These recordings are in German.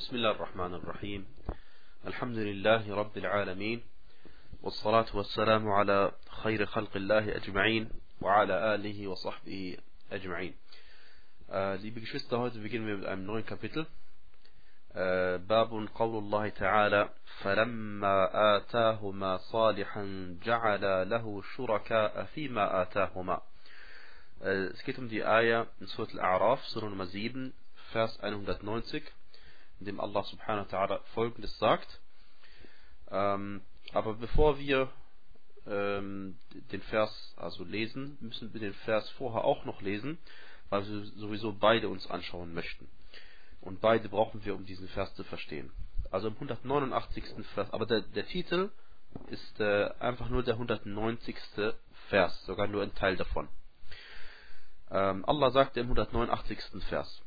بسم الله الرحمن الرحيم. الحمد لله رب العالمين والصلاة والسلام على خير خلق الله أجمعين وعلى آله وصحبه أجمعين. äh, Liebe Geschwister, heute beginnen wir mit einem neuen Kapitel. äh, باب قول الله تعالى فلما آتاهما صالحا جعل له شركاء فيما آتاهما. äh, Es geht um die Ayah in Surat Al-A'raf, Surah Nummer 7, Vers 190, in dem Allah subhanahu wa ta'ala folgendes sagt. Ähm, aber bevor wir ähm, den Vers also lesen, müssen wir den Vers vorher auch noch lesen, weil wir sowieso beide uns anschauen möchten. Und beide brauchen wir, um diesen Vers zu verstehen. Also im 189. Vers, aber der, der Titel ist äh, einfach nur der 190. Vers, sogar nur ein Teil davon. Ähm, Allah sagt im 189. Vers,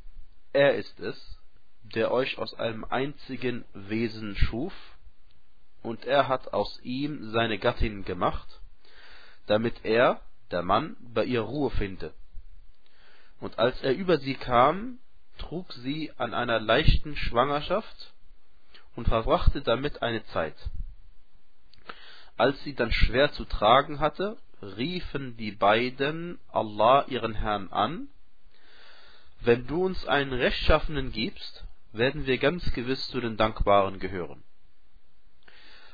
er ist es, der euch aus einem einzigen Wesen schuf, und er hat aus ihm seine Gattin gemacht, damit er, der Mann, bei ihr Ruhe finde. Und als er über sie kam, trug sie an einer leichten Schwangerschaft und verbrachte damit eine Zeit. Als sie dann schwer zu tragen hatte, riefen die beiden Allah ihren Herrn an, wenn du uns einen Rechtschaffenen gibst, werden wir ganz gewiss zu den Dankbaren gehören.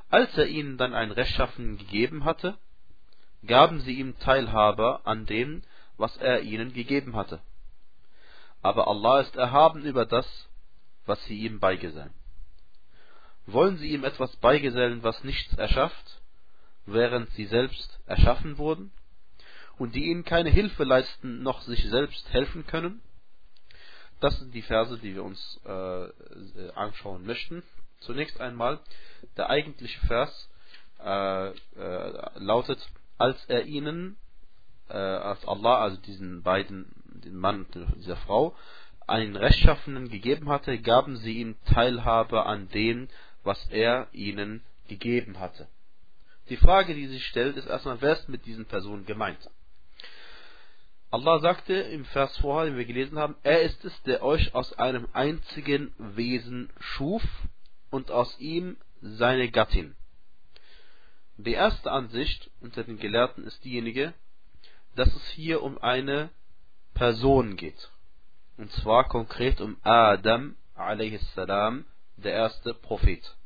Als er ihnen dann einen Rechtschaffenen gegeben hatte, gaben sie ihm Teilhabe an dem, was er ihnen gegeben hatte. Aber Allah ist erhaben über das, was sie ihm beigesellen. Wollen sie ihm etwas beigesellen, was nichts erschafft, während sie selbst erschaffen wurden, und die ihnen keine Hilfe leisten, noch sich selbst helfen können? Das sind die Verse, die wir uns äh, anschauen möchten. Zunächst einmal, der eigentliche Vers äh, äh, lautet, als er ihnen, äh, als Allah, also diesen beiden, den Mann und dieser Frau, einen Rechtschaffenen gegeben hatte, gaben sie ihm Teilhabe an dem, was er ihnen gegeben hatte. Die Frage, die sich stellt, ist erstmal, wer ist mit diesen Personen gemeint? Allah sagte im Vers vorher, den wir gelesen haben, er ist es, der euch aus einem einzigen Wesen schuf und aus ihm seine Gattin. Die erste Ansicht unter den Gelehrten ist diejenige, dass es hier um eine Person geht. Und zwar konkret um Adam a.s., der erste Prophet,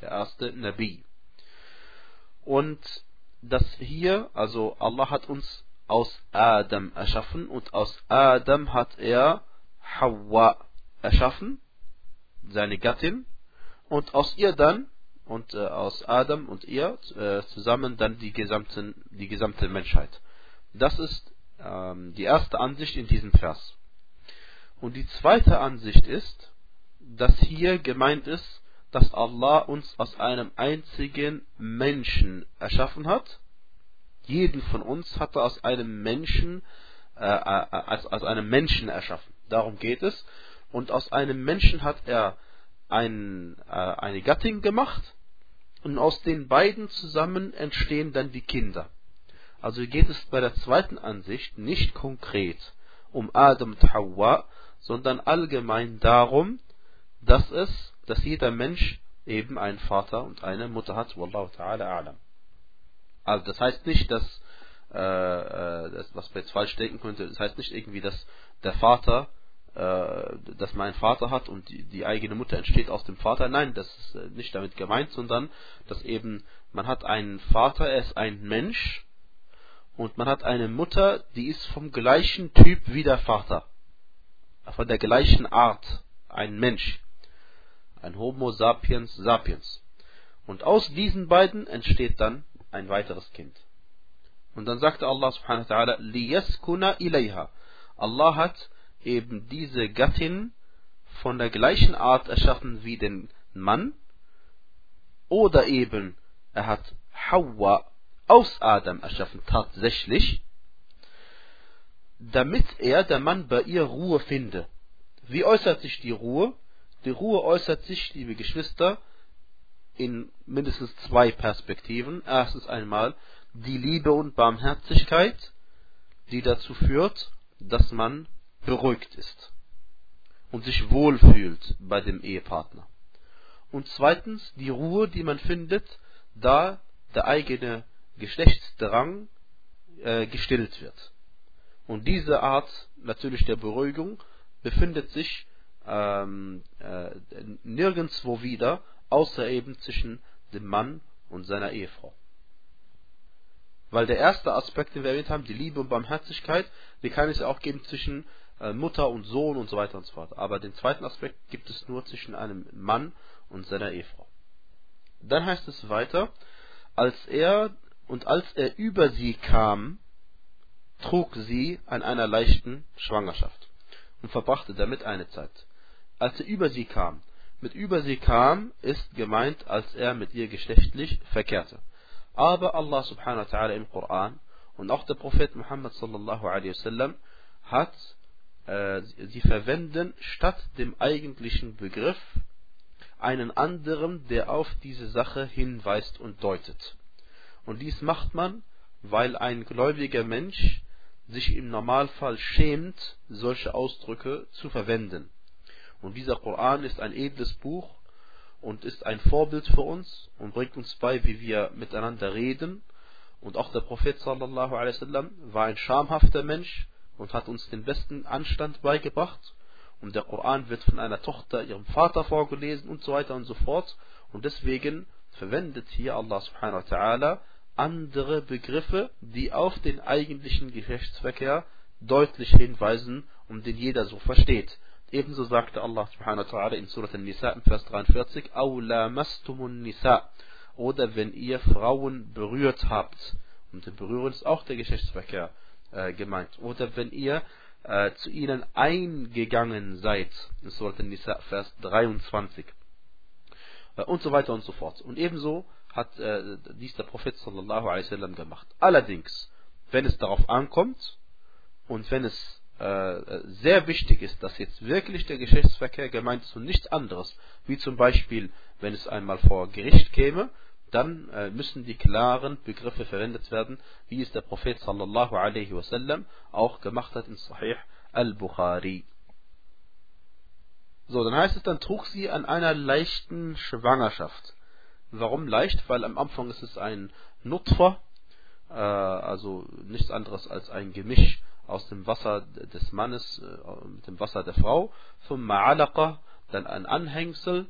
der erste Nabi. Und dass hier, also Allah hat uns aus Adam erschaffen und aus Adam hat er Hawa erschaffen, seine Gattin, und aus ihr dann, und äh, aus Adam und ihr äh, zusammen dann die, gesamten, die gesamte Menschheit. Das ist ähm, die erste Ansicht in diesem Vers. Und die zweite Ansicht ist, dass hier gemeint ist, dass Allah uns aus einem einzigen Menschen erschaffen hat jeden von uns hat er aus einem Menschen, äh, äh, als, als einem Menschen erschaffen. Darum geht es. Und aus einem Menschen hat er ein, äh, eine Gattin gemacht und aus den beiden zusammen entstehen dann die Kinder. Also geht es bei der zweiten Ansicht nicht konkret um Adam und Hawa, sondern allgemein darum, dass es, dass jeder Mensch eben einen Vater und eine Mutter hat. Wallahu ta'ala a'lam. Also das heißt nicht, dass äh, äh, das, was man jetzt falsch denken könnte, das heißt nicht irgendwie, dass der Vater, äh, dass man einen Vater hat und die, die eigene Mutter entsteht aus dem Vater. Nein, das ist äh, nicht damit gemeint, sondern dass eben man hat einen Vater, er ist ein Mensch und man hat eine Mutter, die ist vom gleichen Typ wie der Vater, von der gleichen Art, ein Mensch, ein Homo sapiens sapiens. Und aus diesen beiden entsteht dann ein weiteres Kind. Und dann sagte Allah subhanahu wa ta'ala, liyaskuna ilayha. Allah hat eben diese Gattin von der gleichen Art erschaffen wie den Mann. Oder eben er hat Hawa aus Adam erschaffen, tatsächlich, damit er, der Mann, bei ihr Ruhe finde. Wie äußert sich die Ruhe? Die Ruhe äußert sich, liebe Geschwister, in mindestens zwei Perspektiven. Erstens einmal die Liebe und Barmherzigkeit, die dazu führt, dass man beruhigt ist. und sich wohlfühlt bei dem Ehepartner. Und zweitens die Ruhe, die man findet, da der eigene Geschlechtsdrang äh, gestillt wird. Und diese Art natürlich der Beruhigung befindet sich ähm, äh, nirgendwo wieder, außer eben zwischen dem Mann und seiner Ehefrau. Weil der erste Aspekt, den wir erwähnt haben, die Liebe und Barmherzigkeit, die kann es ja auch geben zwischen äh, Mutter und Sohn und so weiter und so fort. Aber den zweiten Aspekt gibt es nur zwischen einem Mann und seiner Ehefrau. Dann heißt es weiter, als er und als er über sie kam, trug sie an einer leichten Schwangerschaft und verbrachte damit eine Zeit. Als er über sie kam, mit über sie kam, ist gemeint, als er mit ihr geschlechtlich verkehrte. Aber Allah subhanahu wa ta'ala im Koran und auch der Prophet Muhammad sallallahu alaihi wasallam hat, äh, sie verwenden statt dem eigentlichen Begriff einen anderen, der auf diese Sache hinweist und deutet. Und dies macht man, weil ein gläubiger Mensch sich im Normalfall schämt, solche Ausdrücke zu verwenden. Und dieser Koran ist ein edles Buch und ist ein Vorbild für uns und bringt uns bei, wie wir miteinander reden. Und auch der Prophet sallallahu alaihi wasallam war ein schamhafter Mensch und hat uns den besten Anstand beigebracht. Und der Koran wird von einer Tochter ihrem Vater vorgelesen und so weiter und so fort. Und deswegen verwendet hier Allah subhanahu wa ta'ala andere Begriffe, die auf den eigentlichen Geschlechtsverkehr deutlich hinweisen und den jeder so versteht. Ebenso sagte Allah subhanahu wa ta'ala in Surat An-Nisa im Vers 43, Aula mastumun Nisa. Oder wenn ihr Frauen berührt habt. Und Berühren ist auch der Geschlechtsverkehr äh, gemeint. Oder wenn ihr äh, zu ihnen eingegangen seid. In Surat An-Nisa, Vers 23. Äh, und so weiter und so fort. Und ebenso hat äh, dies der Prophet sallallahu alaihi wasallam gemacht. Allerdings, wenn es darauf ankommt und wenn es sehr wichtig ist, dass jetzt wirklich der Geschlechtsverkehr gemeint ist und nichts anderes, wie zum Beispiel, wenn es einmal vor Gericht käme, dann äh, müssen die klaren Begriffe verwendet werden, wie es der Prophet sallallahu alaihi wasallam auch gemacht hat in Sahih al-Bukhari. So, dann heißt es, dann trug sie an einer leichten Schwangerschaft. Warum leicht? Weil am Anfang ist es ein Nutfer, äh, also nichts anderes als ein Gemisch aus dem Wasser des Mannes äh, mit dem Wasser der Frau, thumma alaqa, dann ein Anhängsel,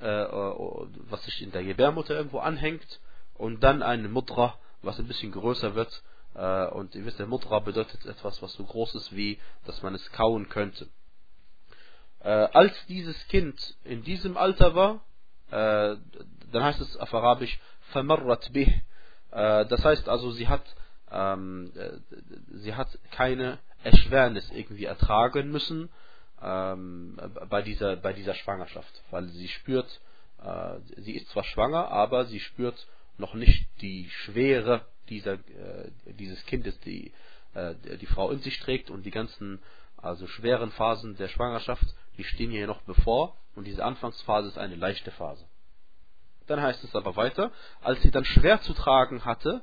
äh, äh, was sich in der Gebärmutter irgendwo anhängt, und dann ein Mudra, was ein bisschen größer wird, und ihr wisst, der Mudra bedeutet etwas, was so groß ist, wie dass man es kauen könnte. als dieses Kind in diesem Alter war, dann heißt es auf Arabisch, famarrat bih, das heißt also, sie hat ähm, äh, sie hat keine Erschwernis irgendwie ertragen müssen ähm, bei dieser bei dieser Schwangerschaft, weil sie spürt, äh, sie ist zwar schwanger, aber sie spürt noch nicht die Schwere dieser äh, dieses Kindes, die äh, die Frau in sich trägt und die ganzen also schweren Phasen der Schwangerschaft, die stehen ihr noch bevor und diese Anfangsphase ist eine leichte Phase. Dann heißt es aber weiter, als sie dann schwer zu tragen hatte,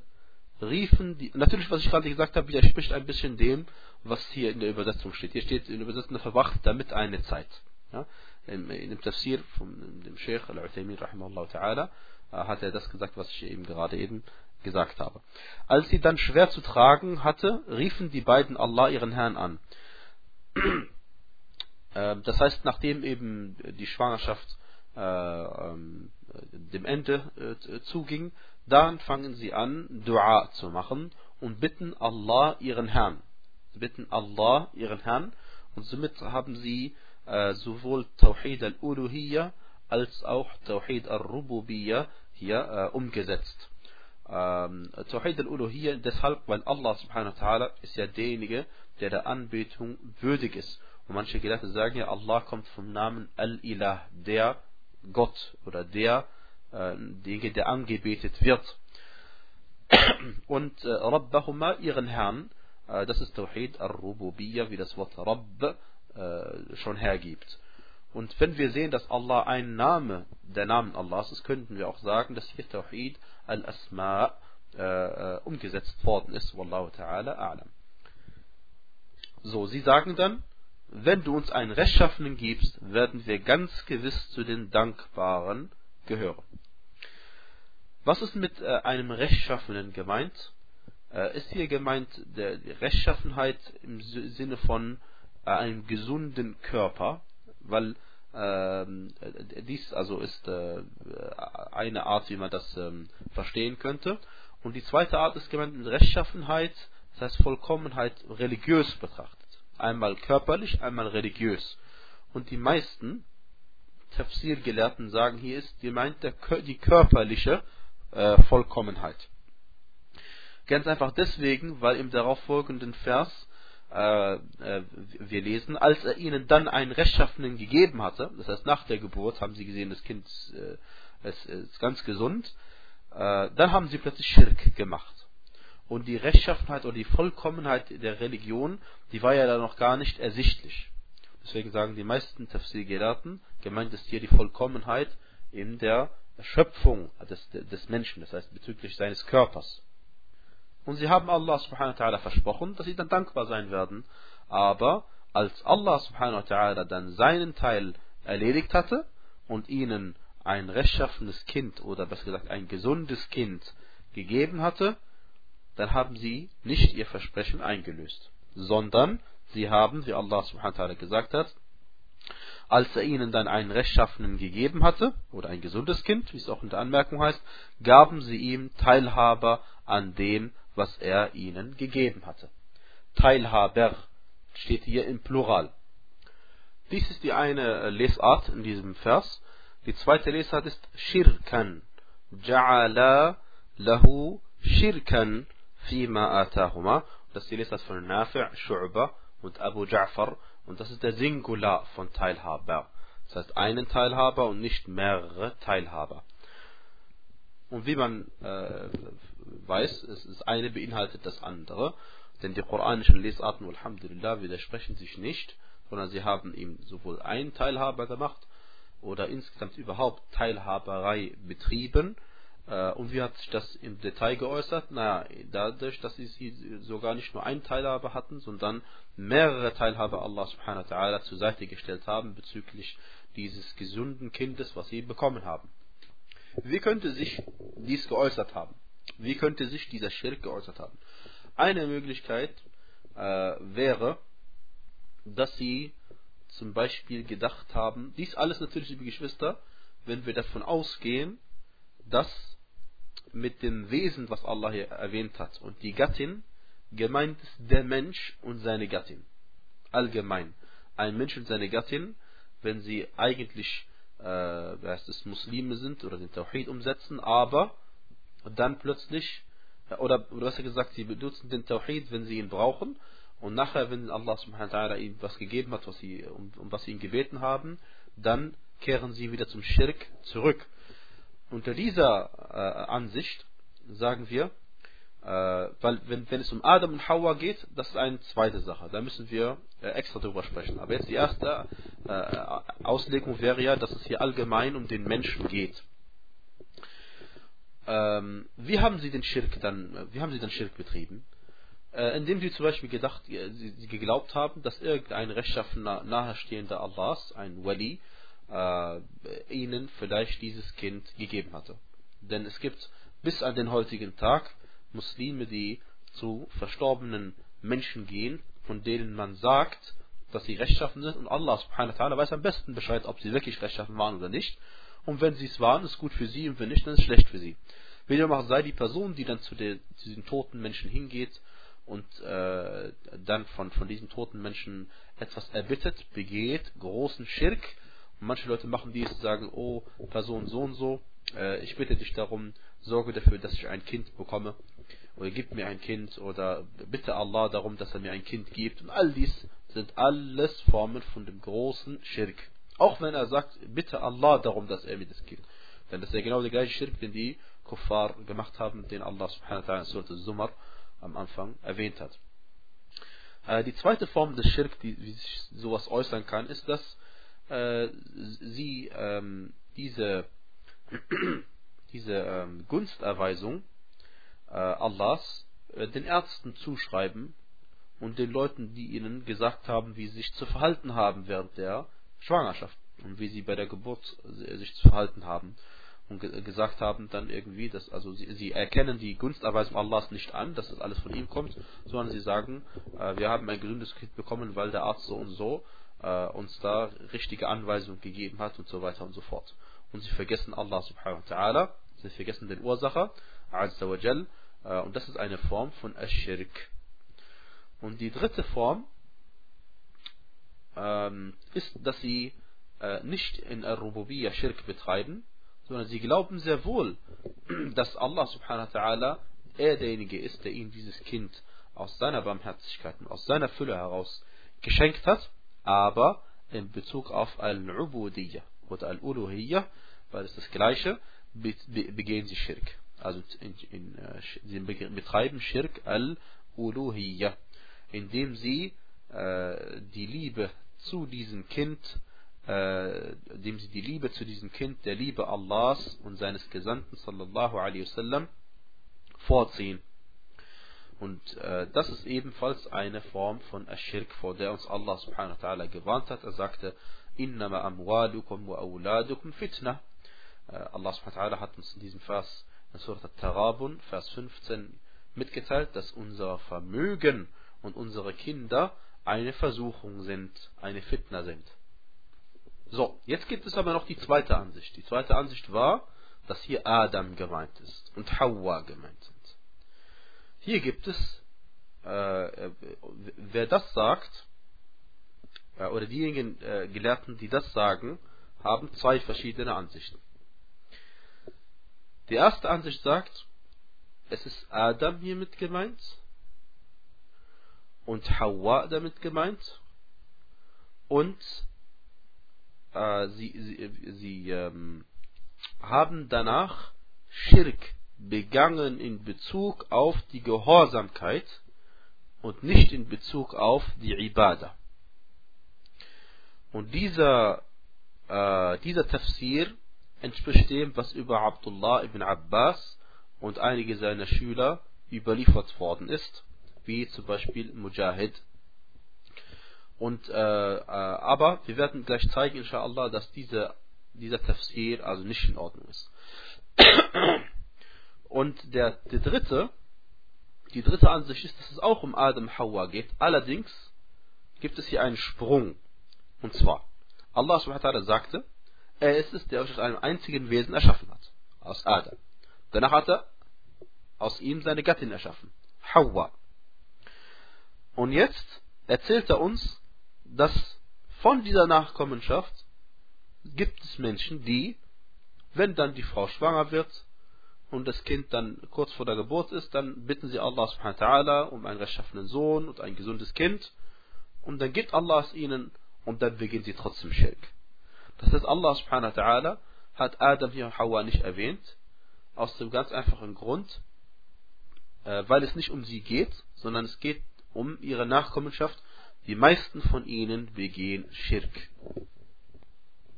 riefen die, natürlich, was ich gerade gesagt habe, widerspricht ein bisschen dem, was hier in der Übersetzung steht. Hier steht in der Übersetzung, verwacht damit eine Zeit. Ja? In, in dem Tafsir von dem Sheikh Al-Uthaymin, ta'ala, äh, hat er das gesagt, was ich eben gerade eben gesagt habe. Als sie dann schwer zu tragen hatte, riefen die beiden Allah ihren Herrn an. Ähm, das heißt, nachdem eben die Schwangerschaft äh, ähm, dem Ende äh, zuging, dann fangen sie an, Dua zu machen und bitten Allah ihren Herrn. Sie bitten Allah ihren Herrn und somit haben sie äh, sowohl Tawhid al-Uluhiyya als auch Tawhid al-Rububiyya hier äh, umgesetzt. Ähm, Tawhid al-Uluhiyya deshalb, weil Allah subhanahu wa ta'ala ist ja derjenige, der der Anbetung würdig ist. Und manche Gelehrte sagen ja, Allah kommt vom Namen Al-Ilah, der Gott oder der derjenige, der angebetet wird. Und äh, Rabbahuma, ihren Herrn, äh, das ist Tawhid al-Rububiyya, wie das Wort Rabb äh, schon hergibt. Und wenn wir sehen, dass Allah ein Name der Namen Allahs ist, könnten wir auch sagen, dass hier Tawhid al-Asma äh, äh, umgesetzt worden ist. Wallahu ta'ala a'lam. So, sie sagen dann, wenn du uns einen Rechtschaffenen gibst, werden wir ganz gewiss zu den Dankbaren gehören. Was ist mit äh, einem Rechtschaffenen gemeint? Äh, ist hier gemeint die Rechtschaffenheit im Sinne von äh, einem gesunden Körper, weil ähm, dies also ist eine Art, wie man das ähm, verstehen könnte. Und die zweite Art ist gemeint mit Rechtschaffenheit, das heißt Vollkommenheit religiös betrachtet. Einmal körperlich, einmal religiös. Und die meisten Tafsir-Gelehrten sagen, hier ist gemeint die körperliche äh, Vollkommenheit. Ganz einfach deswegen, weil im darauffolgenden Vers äh, äh, wir lesen, als er ihnen dann einen Rechtschaffenen gegeben hatte, das heißt nach der Geburt haben sie gesehen, das Kind ist, ganz gesund, dann haben sie plötzlich Schirk gemacht. Und die Rechtschaffenheit oder die Vollkommenheit der Religion, die war ja da noch gar nicht ersichtlich. Deswegen sagen die meisten Tafsir-Gelehrten, gemeint ist hier die Vollkommenheit in der Schöpfung des, des Menschen, das heißt bezüglich seines Körpers. Und sie haben Allah subhanahu wa ta'ala versprochen, dass sie dann dankbar sein werden. Aber als Allah subhanahu wa ta'ala dann seinen Teil erledigt hatte und ihnen ein rechtschaffenes Kind oder besser gesagt ein gesundes Kind gegeben hatte, dann haben sie nicht ihr Versprechen eingelöst, sondern sie haben, wie Allah subhanahu wa ta'ala gesagt hat, als er ihnen dann einen Rechtschaffenen gegeben hatte, oder ein gesundes Kind, wie es auch in der Anmerkung heißt, gaben sie ihm Teilhaber an dem, was er ihnen gegeben hatte. Teilhaber steht hier im Plural. Dies ist die eine Lesart in diesem Vers. Die zweite Lesart ist Shirkan. Ja'ala lahu Shirkan fima atahuma. Das ist die Lesart von Nafi', Shu'ba und Abu Ja'far. Und das ist der Singular von Teilhaber. Das heißt einen Teilhaber und nicht mehrere Teilhaber. Und wie man äh, weiß, es ist eine beinhaltet das andere. Denn die koranischen Lesarten, Alhamdulillah, widersprechen sich nicht, sondern sie haben ihm sowohl einen Teilhaber gemacht oder insgesamt überhaupt Teilhaberei betrieben. Äh, und wie hat sich das im Detail geäußert? Naja, dadurch, dass sie sogar nicht nur einen Teilhaber hatten, sondern mehrere Teilhaber Allah subhanahu wa ta'ala zur Seite gestellt haben bezüglich dieses gesunden Kindes, was sie bekommen haben. Wie könnte sich dies geäußert haben? Wie könnte sich dieser Schirk geäußert haben? Eine Möglichkeit äh, wäre, dass sie zum Beispiel gedacht haben, dies alles natürlich, liebe Geschwister, wenn wir davon ausgehen, dass mit dem Wesen, was Allah hier erwähnt hat, und die Gattin, gemeint ist der Mensch und seine Gattin. Allgemein. Ein Mensch und seine Gattin, wenn sie eigentlich äh, heißt es, Muslime sind oder den Tawhid umsetzen, aber dann plötzlich, oder du hast ja gesagt, sie benutzen den Tawhid, wenn sie ihn brauchen, und nachher, wenn Allah subhanahu wa ta'ala ihnen was gegeben hat, was sie, um, um was sie ihn gebeten haben, dann kehren sie wieder zum Schirk zurück. Unter dieser äh, Ansicht sagen wir, äh, weil wenn, wenn es um Adam und Hawa geht, das ist eine zweite Sache. Da müssen wir äh, extra drüber sprechen. Aber jetzt die erste äh, Auslegung wäre ja, dass es hier allgemein um den Menschen geht. Ähm, wie haben sie den Schirk dann, wie haben sie den Schirk betrieben? Äh, indem sie zum Beispiel gedacht, äh, sie geglaubt haben, dass irgendein rechtschaffener nahestehender Allahs, ein Wali, äh, ihnen vielleicht dieses Kind gegeben hatte. Denn es gibt bis an den heutigen Tag Muslime, die zu verstorbenen Menschen gehen, von denen man sagt, dass sie rechtschaffen sind und Allah subhanahu wa ta'ala weiß am besten Bescheid, ob sie wirklich rechtschaffen waren oder nicht. Und wenn sie es waren, ist gut für sie und wenn nicht, dann ist es schlecht für sie. Wie dem auch sei, die Person, die dann zu, der, zu diesen toten Menschen hingeht und äh, dann von, von diesen toten Menschen etwas erbittet, begeht großen Schirk. Manche Leute machen dies sagen, oh, Person so und so, äh, ich bitte dich darum, sorge dafür, dass ich ein Kind bekomme oder gib mir ein Kind oder bitte Allah darum, dass er mir ein Kind gibt. Und all dies sind alles Formen von dem großen Schirk. Auch wenn er sagt, bitte Allah darum, dass er mir das gibt. Denn das ist ja genau der gleiche Schirk, den die Kuffar gemacht haben, den Allah subhanahu wa ta'ala in Surat am Anfang erwähnt hat. Äh, die zweite Form des Schirk, die wie sich sowas äußern kann, ist, dass äh, sie ähm, diese, diese ähm, Gunsterweisung äh, Allahs äh, den Ärzten zuschreiben und den Leuten, die ihnen gesagt haben, wie sie sich zu verhalten haben während der Schwangerschaft und wie sie bei der Geburt sich zu verhalten haben und ge gesagt haben dann irgendwie, dass also sie, sie, erkennen die Gunsterweisung Allahs nicht an, dass das alles von ihm kommt, sondern sie sagen, äh, wir haben ein gesundes Kind bekommen, weil der Arzt so und so äh, uns da richtige Anweisungen gegeben hat und so weiter und so fort. Und sie vergessen Allah subhanahu wa ta'ala, sie vergessen den Ursacher, Azza wa Jal, äh, und das ist eine Form von Ash-Shirk. Und die dritte Form ähm, ist, dass sie äh, nicht in Al-Rububiyya Shirk betreiben, sondern sie glauben sehr wohl, dass Allah subhanahu wa ta'ala er derjenige ist, der ihnen dieses Kind aus seiner Barmherzigkeit und aus seiner Fülle heraus geschenkt hat, aber in Bezug auf Al-Ubudiyya oder Al-Uluhiyya, weil es das gleiche, begehen sie Shirk. Also in, in, äh, sie betreiben Shirk Al-Uluhiyya, indem sie äh, die Liebe zu diesem Kind äh, dem sie die Liebe zu diesem Kind der Liebe Allahs und seines Gesandten sallallahu alaihi wasallam vorziehen. Und äh, das ist ebenfalls eine Form von Aschirk, vor der uns Allah subhanahu wa ta'ala gewarnt hat. Er sagte, Innama amwalukum wa awladukum fitna. Äh, Allah subhanahu wa ta'ala hat uns in diesem Vers, in Surat Al-Tarabun, Vers 15, mitgeteilt, dass unser Vermögen und unsere Kinder eine Versuchung sind, eine Fitna sind. So, jetzt gibt es aber noch die zweite Ansicht. Die zweite Ansicht war, dass hier Adam gemeint ist und Hawa gemeint sind. Hier gibt es, äh, wer das sagt, äh, oder diejenigen äh, Gelehrten, die das sagen, haben zwei verschiedene Ansichten. Die erste Ansicht sagt, es ist Adam hiermit gemeint und Hawa damit gemeint und äh, sie, sie, sie ähm, haben danach Schirk begangen in Bezug auf die Gehorsamkeit und nicht in Bezug auf die Ibadah. Und dieser, äh, dieser Tafsir entspricht dem, was über Abdullah ibn Abbas und einige seiner Schüler überliefert worden ist, wie zum Beispiel Mujahid und, äh, äh, aber wir werden gleich zeigen, inshallah, dass diese, dieser Tafsir also nicht in Ordnung ist. Und der, der dritte, die dritte Ansicht ist, dass es auch um Adam Hawa geht. Allerdings gibt es hier einen Sprung. Und zwar, Allah subhanahu sagte, er ist es, der euch aus einem einzigen Wesen erschaffen hat. Aus Adam. Danach hat er aus ihm seine Gattin erschaffen. Hawa. Und jetzt erzählt er uns, dass von dieser Nachkommenschaft gibt es Menschen, die, wenn dann die Frau schwanger wird und das Kind dann kurz vor der Geburt ist, dann bitten sie Allah subhanahu wa ta'ala um einen rechtschaffenen Sohn und ein gesundes Kind und dann gibt Allah es ihnen und dann beginnt sie trotzdem Schirk. Das heißt, Allah subhanahu wa ta'ala hat Adam hier und Hawa nicht erwähnt, aus dem ganz einfachen Grund, äh, weil es nicht um sie geht, sondern es geht um ihre Nachkommenschaft die meisten von ihnen begehen Schirk.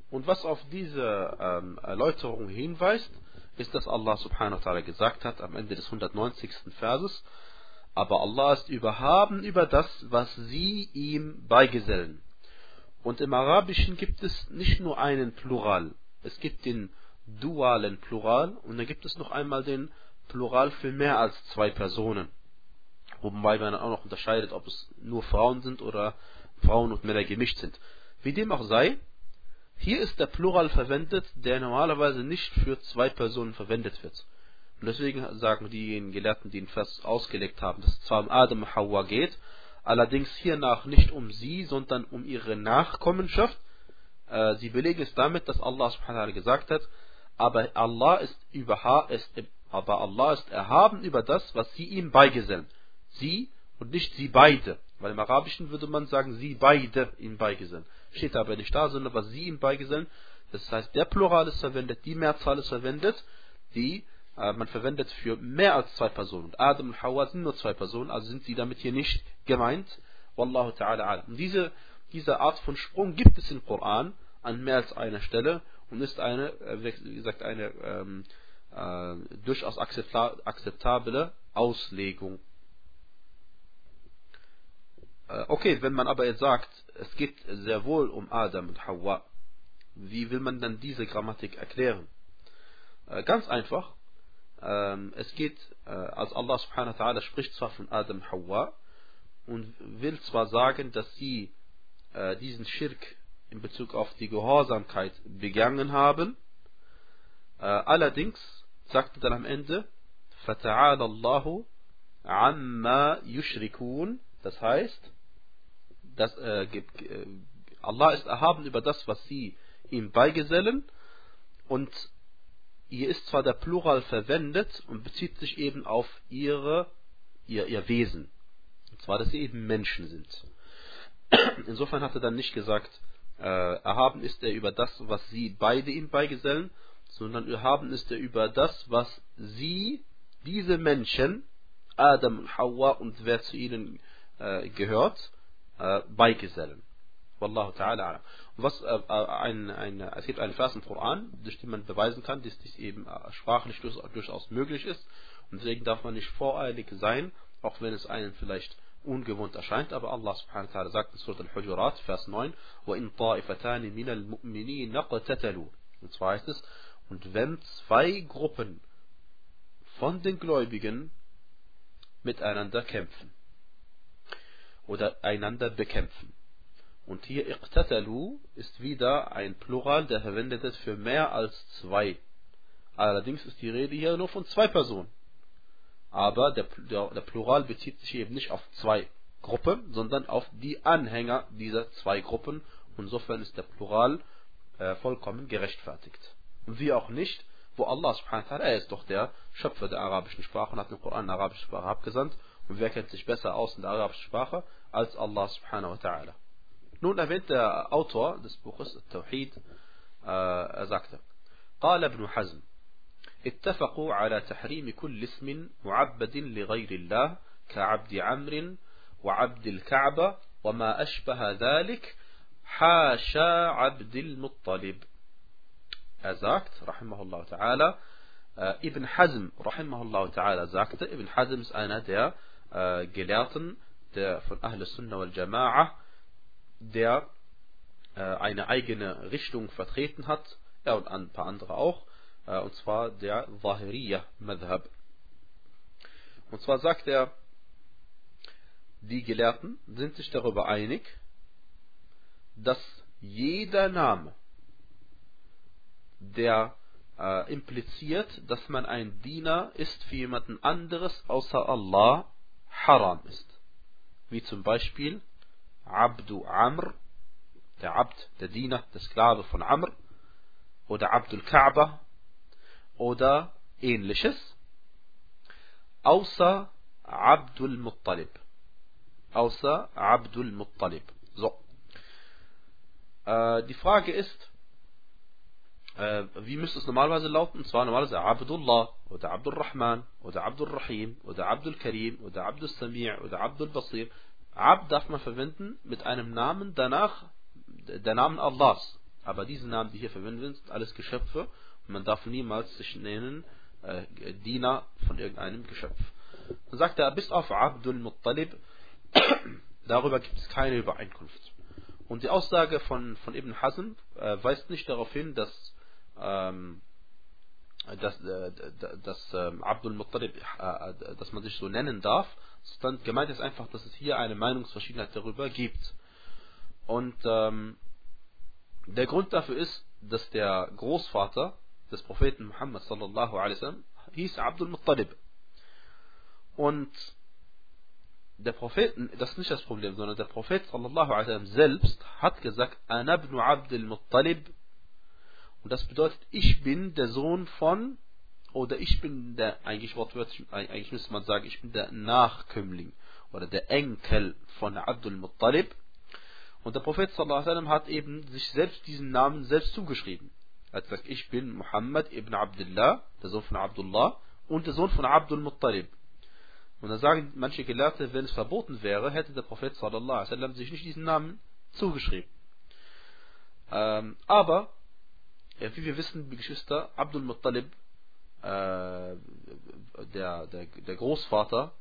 Und was auf diese ähm, Erläuterung hinweist, ist, dass Allah subhanahu wa ta'ala gesagt hat am Ende des 190. Verses, aber Allah ist überhaben über das, was sie ihm beigesellen. Und im Arabischen gibt es nicht nur einen Plural, es gibt den dualen Plural und dann gibt es noch einmal den Plural für mehr als zwei Personen. Wobei man auch noch unterscheidet, ob es nur Frauen sind oder Frauen und Männer gemischt sind. Wie dem auch sei, hier ist der Plural verwendet, der normalerweise nicht für zwei Personen verwendet wird. Und deswegen sagen diejenigen Gelehrten, die ihn fast ausgelegt haben, dass es zwar um Adam und Hawa geht, allerdings hiernach nicht um sie, sondern um ihre Nachkommenschaft. Äh, sie belegen es damit, dass Allah subhanahu gesagt hat, aber Allah ist, über, ist, aber Allah ist erhaben über das, was sie ihm beigesellen sie und nicht sie beide. Weil im Arabischen würde man sagen, sie beide ihm beigesellen. Steht aber nicht da, sondern was sie ihm beigesellen. Das heißt, der Plural ist verwendet, die Mehrzahl ist verwendet, die äh, man verwendet für mehr als zwei Personen. Adam und Hawa sind nur zwei Personen, also sind sie damit hier nicht gemeint. Wallahu ta'ala alam. Und diese, diese Art von Sprung gibt es im Koran an mehr als einer Stelle und ist eine, äh, wie gesagt, eine ähm, äh, durchaus akzeptable Auslegung okay, wenn man aber jetzt sagt, es geht sehr wohl um Adam und Hawa, wie will man dann diese Grammatik erklären? Äh, ganz einfach. Ähm, es geht, äh, als Allah subhanahu wa ta'ala spricht zwar von Adam und Hawa und will zwar sagen, dass sie diesen Schirk in Bezug auf die Gehorsamkeit begangen haben, allerdings sagt er dann am Ende, فَتَعَالَ اللَّهُ عَمَّا يُشْرِكُونَ Das heißt, dass, äh, Allah ist erhaben über das, was sie ihm beigesellen und hier ist zwar der Plural verwendet und bezieht sich eben auf ihre, ihr, ihr Wesen. Und zwar, dass sie eben Menschen sind. Insofern hat er dann nicht gesagt, äh, erhaben ist er über das, was sie beide ihm beigesellen, sondern erhaben ist er über das, was sie, diese Menschen, Adam und Hawa und wer zu ihnen äh, gehört, äh, beigesellen. Wallahu ta'ala alam. Und was äh, äh, ein, ein, es gibt einen Vers im Koran, durch den man beweisen kann, dass dies eben äh, sprachlich durchaus möglich ist. Und deswegen darf man nicht voreilig sein, auch wenn es einem vielleicht ungewohnt erscheint. Aber Allah subhanahu wa ta'ala sagt in Surat al-Hujurat, Vers 9, وَإِن طَائِفَتَانِ مِنَ الْمُؤْمِنِينَ قَتَتَلُوا Und zwar heißt es, und wenn zwei Gruppen von den Gläubigen miteinander kämpfen oder einander bekämpfen. Und hier iqtatalu ist wieder ein Plural, der verwendet ist für mehr als zwei. Allerdings ist die Rede hier nur von zwei Personen. Aber der, der, der Plural bezieht sich eben nicht auf zwei Gruppen, sondern auf die Anhänger dieser zwei Gruppen. Insofern ist der Plural äh, vollkommen gerechtfertigt. Und wie auch nicht, wo Allah subhanahu wa ta'ala, er ist doch der Schöpfer der arabischen Sprache und hat den Koran in arabischer Sprache abgesandt. Und wer kennt sich besser aus in der arabischen Sprache als Allah subhanahu wa ta'ala. Nun erwähnt der Autor des Buches Tawhid, er sagte, قال ابن حزم اتفقوا على تحريم كل اسم معبد لغير الله كعبد عمر وعبد الكعبة وما أشبه ذلك حاشا عبد المطلب. er رحمه الله تعالى. آه، ابن حزم رحمه الله تعالى sagte, ابن حزم ist einer جلاطن der von Ahl Sunnah wal Jama'a, der äh, eine eigene Richtung vertreten hat, er und ein paar andere auch, äh, und zwar der Zahiriyah Madhab. Und zwar sagt er, die Gelehrten sind sich darüber einig, dass jeder Name, der äh, impliziert, dass man ein Diener ist für jemanden anderes außer Allah, haram ist. Wie zum Beispiel Abdu Amr, der Abd, der Diener, der Sklave von Amr, oder Abdul Kaaba, oder ähnliches, außer Abdul Muttalib. Außer Abdul Muttalib. So. Äh, die Frage ist, äh, wie müsste es normalerweise lauten? Und zwar normalerweise Abdullah oder Abdul Rahman oder Abdul Rahim oder Abdul Karim oder Abdul Sami' oder Abdul Basir. Abd darf man verwenden mit einem Namen danach, der Namen Allahs. Aber diese Namen, die hier verwendet sind, sind alles Geschöpfe und man darf niemals sich nennen äh, Diener von irgendeinem Geschöpf. Dann sagt er, bis auf Abdul Muttalib, darüber gibt es keine Übereinkunft. Und die Aussage von, von Ibn Hazm äh, weist nicht darauf hin, dass ähm, dass, äh, dass ähm, Abdul Muttalib, äh, dass man sich so nennen darf, sondern gemeint ist einfach, dass es hier eine Meinungsverschiedenheit darüber gibt. Und ähm, der Grund dafür ist, dass der Großvater des Propheten Muhammad sallallahu alaihi wasallam hieß Abdul Muttalib. Und der Prophet, das ist nicht das Problem, sondern der Prophet sallallahu alaihi wasallam selbst hat gesagt, Anabnu Abdul Muttalib und das bedeutet, ich bin der Sohn von, oder ich bin der, eigentlich wortwörtlich, eigentlich müsste man sagen, ich bin der Nachkömmling oder der Enkel von Abdul Muttalib. Und der Prophet sallallahu hat eben sich selbst diesen Namen selbst zugeschrieben. Er hat gesagt, ich bin Muhammad ibn Abdullah, der Sohn von Abdullah, und der Sohn von Abdul Muttalib. Und dann sagen manche Gelehrte, wenn es verboten wäre, hätte der Prophet sallallahu sich nicht diesen Namen zugeschrieben. Ähm, aber ja, wie wir wissen, die Geschwister, Abdul Muttalib, äh, der, der, der Großvater,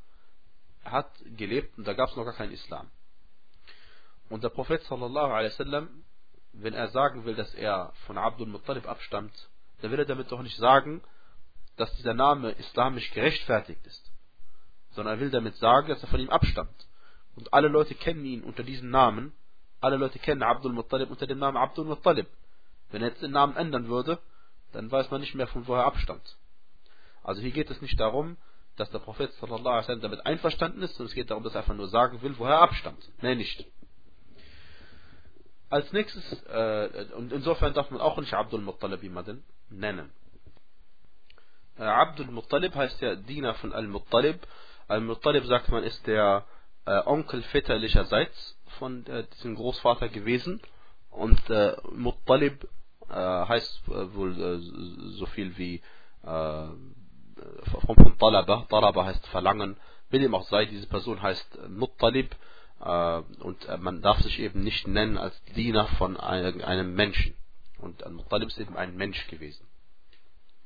hat gelebt und da gab es noch gar keinen Islam. Und der Prophet sallallahu alaihi wasallam, wenn er sagen will, dass er von Abdul Muttalib abstammt, dann will er damit doch nicht sagen, dass dieser Name islamisch gerechtfertigt ist, sondern er will damit sagen, dass er von ihm abstammt. Und alle Leute kennen ihn unter diesem Namen, alle Leute kennen Abdul Muttalib unter dem Namen Abdul Muttalib. Wenn er jetzt den Namen ändern würde, dann weiß man nicht mehr, von woher er abstammt. Also hier geht es nicht darum, dass der Prophet sallallahu alaihi damit einverstanden ist, sondern es geht darum, dass er einfach nur sagen will, woher er abstammt. Mehr nicht. Als nächstes, äh, und insofern darf man auch nicht Abdul Muttalib jemanden nennen. Äh, Abdul Muttalib heißt ja Diener von Al-Muttalib. Al-Muttalib sagt man ist der äh, Onkel väterlicherseits von äh, diesem Großvater gewesen. Und äh, Muttalib äh, heißt äh, wohl äh, so viel wie von, von Talaba. Talaba heißt Verlangen. Will ihm auch sei, diese Person heißt Muttalib und man darf sich eben nicht nennen als Diener von einem Menschen. Und Muttalib ist eben ein Mensch gewesen.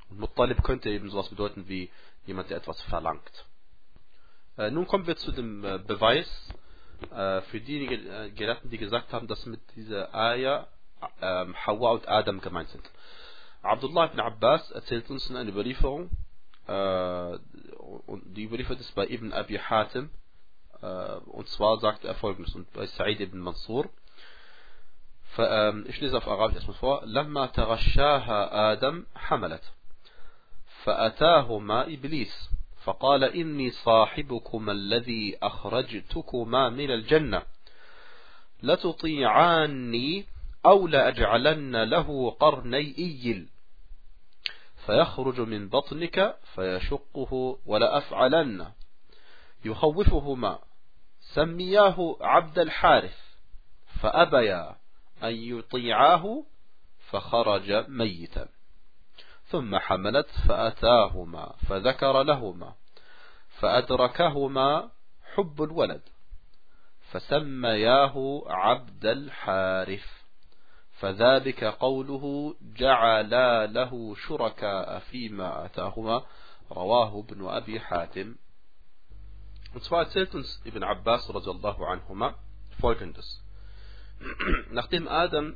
Und Muttalib könnte eben sowas bedeuten wie jemand, der etwas verlangt. Nun kommen wir zu dem Beweis für diejenigen Gelehrten, die gesagt haben, dass mit dieser Ayah Hawa und Adam gemeint sind. Abdullah ibn Abbas erzählt uns in einer Überlieferung, und die überliefert ist bei Ibn Abi Hatim, und zwar sagt er folgendes und bei Sa'id ibn Mansur ich lese auf Arabisch erstmal vor لما تغشاها آدم حملت فأتاهما إبليس فقال إني صاحبكما الذي أخرجتكما من الجنة لتطيعاني أو لأجعلن له قرني إيل. فيخرج من بطنك فيشقه ولأفعلن. يخوفهما. سمياه عبد الحارث. فأبيا أن يطيعاه فخرج ميتا. ثم حملت فأتاهما فذكر لهما. فأدركهما حب الولد. فسمياه عبد الحارث. فذلك قوله جعلا له شركاء فيما أتاهما رواه ابن أبي حاتم Und zwar erzählt uns Ibn Abbas radiallahu anhuma folgendes. Nachdem Adam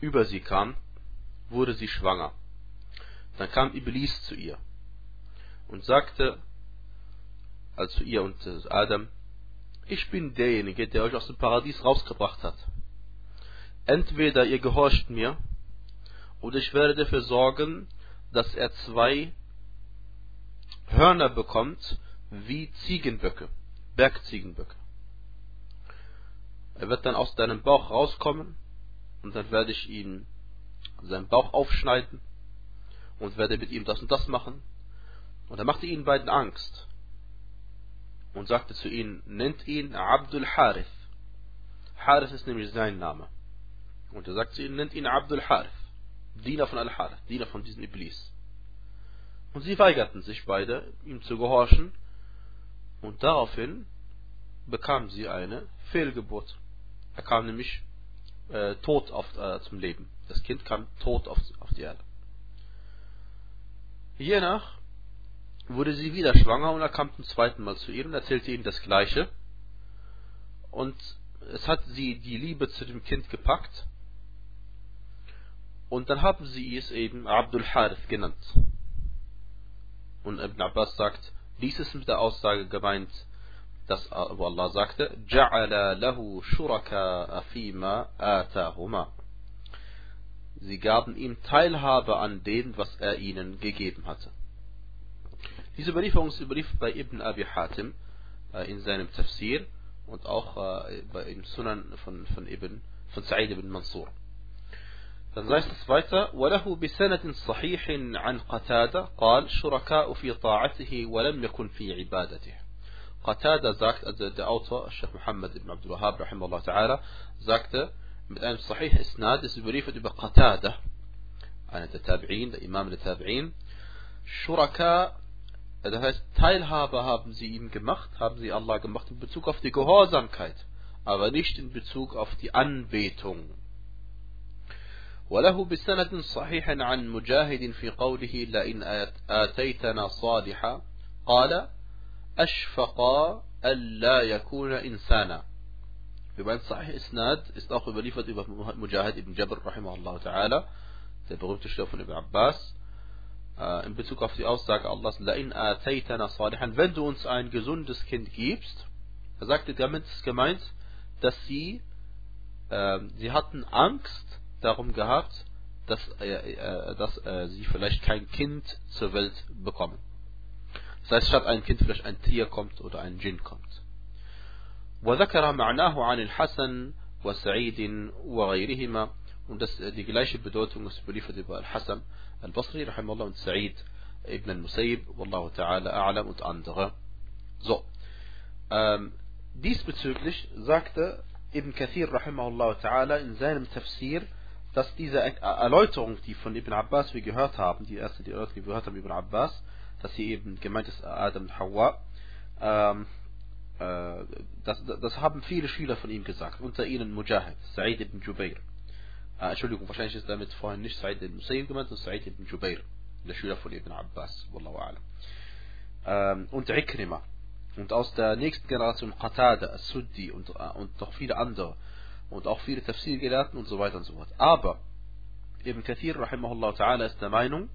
über sie kam, wurde sie schwanger. Dann kam Iblis zu ihr und sagte, also zu ihr und Adam, ich bin derjenige, der euch aus dem Paradies rausgebracht hat. Entweder ihr gehorcht mir, oder ich werde dafür sorgen, dass er zwei Hörner bekommt, wie Ziegenböcke, Bergziegenböcke. Er wird dann aus deinem Bauch rauskommen und dann werde ich ihn seinen Bauch aufschneiden und werde mit ihm das und das machen. Und er machte ihnen beiden Angst und sagte zu ihnen, nennt ihn Abdul Harith. Harith ist nämlich sein Name. Und er sagt ihnen, nennt ihn Abdul Harith, Diener von Al-Harith, Diener von diesem Iblis. Und sie weigerten sich beide, ihm zu gehorchen und daraufhin bekam sie eine Fehlgeburt. Er kam nämlich äh, tot auf, äh, zum Leben. Das Kind kam tot auf, auf die Erde. Hiernach wurde sie wieder schwanger und er kam zum zweiten Mal zu ihr und erzählte ihnen das Gleiche. Und es hat sie die Liebe zu dem Kind gepackt. Und dann haben sie es eben Abdul Harith genannt. Und Ibn Abbas sagt, dies ist mit der Aussage gemeint, dass wo Allah sagte, جَعَلَ لَهُ شُرَكَاءَ فِيمَا آتَاهُمَا Sie gaben ihm Teilhabe an dem, was er ihnen gegeben hatte. Diese Überlieferung ist überliefert bei Ibn Abi Hatim äh, in seinem Tafsir und auch äh, bei im Sunan von, von Ibn, von Sa'id ibn Mansur. Dann heißt es weiter, وله بسند صحيح عن قتادة قال شركاء في طاعته ولم يكن في عبادته. قتادة sagt, also der Autor, Sheikh Muhammad ibn Abdul Wahab, rahimahullah ta'ala, sagte, mit einem Sahih Isnad ist überliefert über Qatada, einer der Tabi'in, der Imam der Tabi'in, Shuraka, das heißt, Teilhabe haben sie ihm gemacht, haben sie Allah gemacht in Bezug auf die Gehorsamkeit, aber nicht in Bezug auf die Anbetung. وله بسند صحيح عن مجاهد في قوله لئن آتيتنا صالحا قال أشفق ألا يكون إنسانا Über ein Sahih Isnad ist auch überliefert über Mujahid ibn Jabr, rahimahullah ta'ala, der berühmte Schüler von Ibn Abbas, äh, in Bezug auf die Aussage Allahs, لَإِنْ آتَيْتَنَا صَالِحًا Wenn du uns ein gesundes Kind gibst, er sagte, damit ist gemeint, dass sie, äh, sie hatten Angst darum gehabt, dass, äh, äh, dass äh, sie vielleicht kein Kind zur Welt bekommen. Das heißt, statt ein Kind vielleicht ein Tier kommt oder ein Djinn kommt. وذكر معناه عن الحسن وسعيد وغيرهما und das die gleiche Bedeutung ist überliefert über Al-Hasan Al-Basri rahimahullah und Sa'id ibn al-Musayyib wallahu ta'ala a'lam und andere so ähm, diesbezüglich sagte Ibn Kathir rahimahullah ta'ala in seinem Tafsir dass diese Erläuterung, die von Ibn Abbas wir gehört haben, die erste die Erläuterung, die wir gehört haben Ibn Abbas, dass sie eben gemeint ist Adam und Hawa, ähm, äh, das, das haben viele Schüler von ihm gesagt, unter ihnen Mujahid, Sa'id ibn Jubair. Äh, Entschuldigung, wahrscheinlich ist damit vorhin nicht Sa'id ibn Musayyib gemeint, sondern Sa'id ibn Jubair, der Schüler von Ibn Abbas, Wallahu a'lam. Ähm, und Ikrima. Und aus der nächsten Generation Qatada, As-Suddi und, äh, und noch viele andere und auch viele Tafsir-Gelehrten und so weiter und so fort. Aber Ibn Kathir rahimahullah ta'ala ist der Meinung,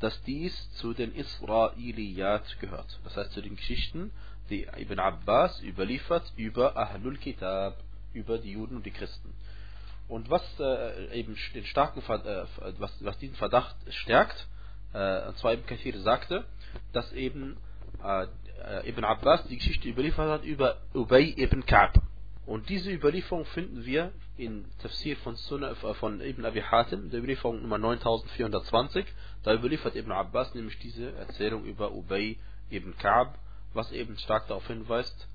dass dies zu den Israiliyat gehört. Das heißt zu den Geschichten, die Ibn Abbas überliefert über Ahlul Kitab, über die Juden und die Christen. Und was äh, eben den starken äh, was, was diesen Verdacht stärkt, äh, und zwar Ibn Kathir sagte, dass eben äh, Ibn Abbas die Geschichte überliefert hat über Ubay ibn Ka'b. Und diese Überlieferung finden wir in Tafsir von, Sunnah, äh, von Ibn Abi Hatim, der Überlieferung Nummer 9420. Da überliefert Ibn Abbas nämlich diese Erzählung über Ubay ibn Ka'b, was eben stark darauf hinweist,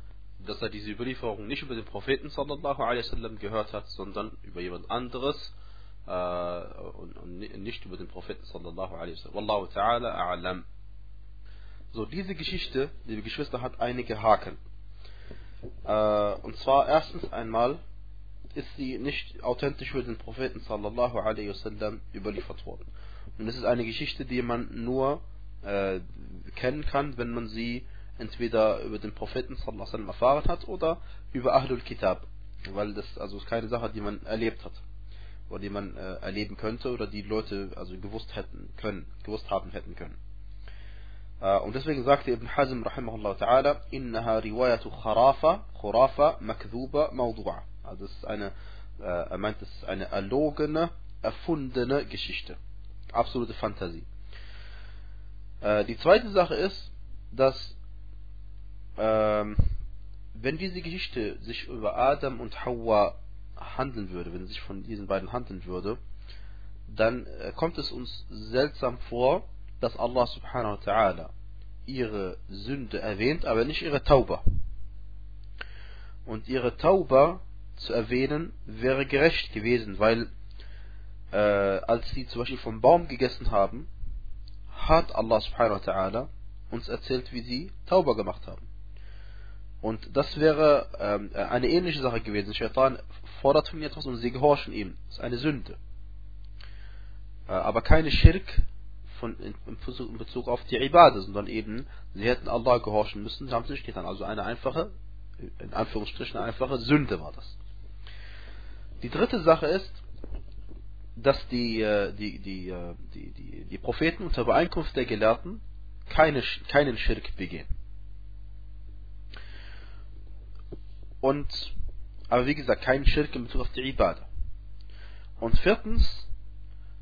dass er diese Überlieferung nicht über den Propheten sallallahu alaihi wasallam gehört hat, sondern über jemand anderes äh, und, und, nicht über den Propheten sallallahu alaihi wasallam. Wallahu ta'ala a'lam. So, diese Geschichte, liebe Geschwister, hat einige Haken. Äh, und zwar erstens einmal ist sie nicht authentisch für den Propheten sallallahu alaihi wasallam überliefert worden. Und es ist eine Geschichte, die man nur äh, kennen kann, wenn man sie entweder über den Propheten sallallahu alaihi wasallam erfahren hat oder über Ahlul Kitab. Weil das also keine Sache, die man erlebt hat. Oder die man äh, erleben könnte oder die Leute also gewusst hätten können, gewusst haben hätten können. Äh, und deswegen sagte Ibn Hazm rahimahullah ta'ala, innaha riwayatu kharafa, khurafa, makdhuba, mawdu'a. Also es ist eine, äh, er meint, es ist eine erlogene, erfundene Geschichte. Absolute Fantasie. Äh, die zweite Sache ist, dass ähm, wenn diese Geschichte sich über Adam und Hawa handeln würde, wenn es sich von diesen beiden handeln würde, dann kommt es uns seltsam vor, dass Allah subhanahu wa ta'ala ihre Sünde erwähnt, aber nicht ihre Tauba. Und ihre Tauba zu erwähnen wäre gerecht gewesen, weil äh, als sie zum Beispiel vom Baum gegessen haben, hat Allah subhanahu wa ta'ala uns erzählt, wie sie Tauba gemacht haben. Und das wäre ähm, eine ähnliche Sache gewesen. Shaitan fordert von ihnen etwas und sie gehorchen ihm. Das ist eine Sünde. Äh, aber keine Schirk von, in, in Bezug auf die Ibade, sondern eben, sie hätten Allah gehorchen müssen, haben sie nicht getan. Also eine einfache, in Anführungsstrichen eine einfache Sünde war das. Die dritte Sache ist, dass die, äh, die, die, äh, die, die, die Propheten unter Übereinkunft der Gelehrten keine, keinen Schirk begehen. Und, aber wie gesagt, keinen Schirk in Bezug auf die Ibade. Und viertens,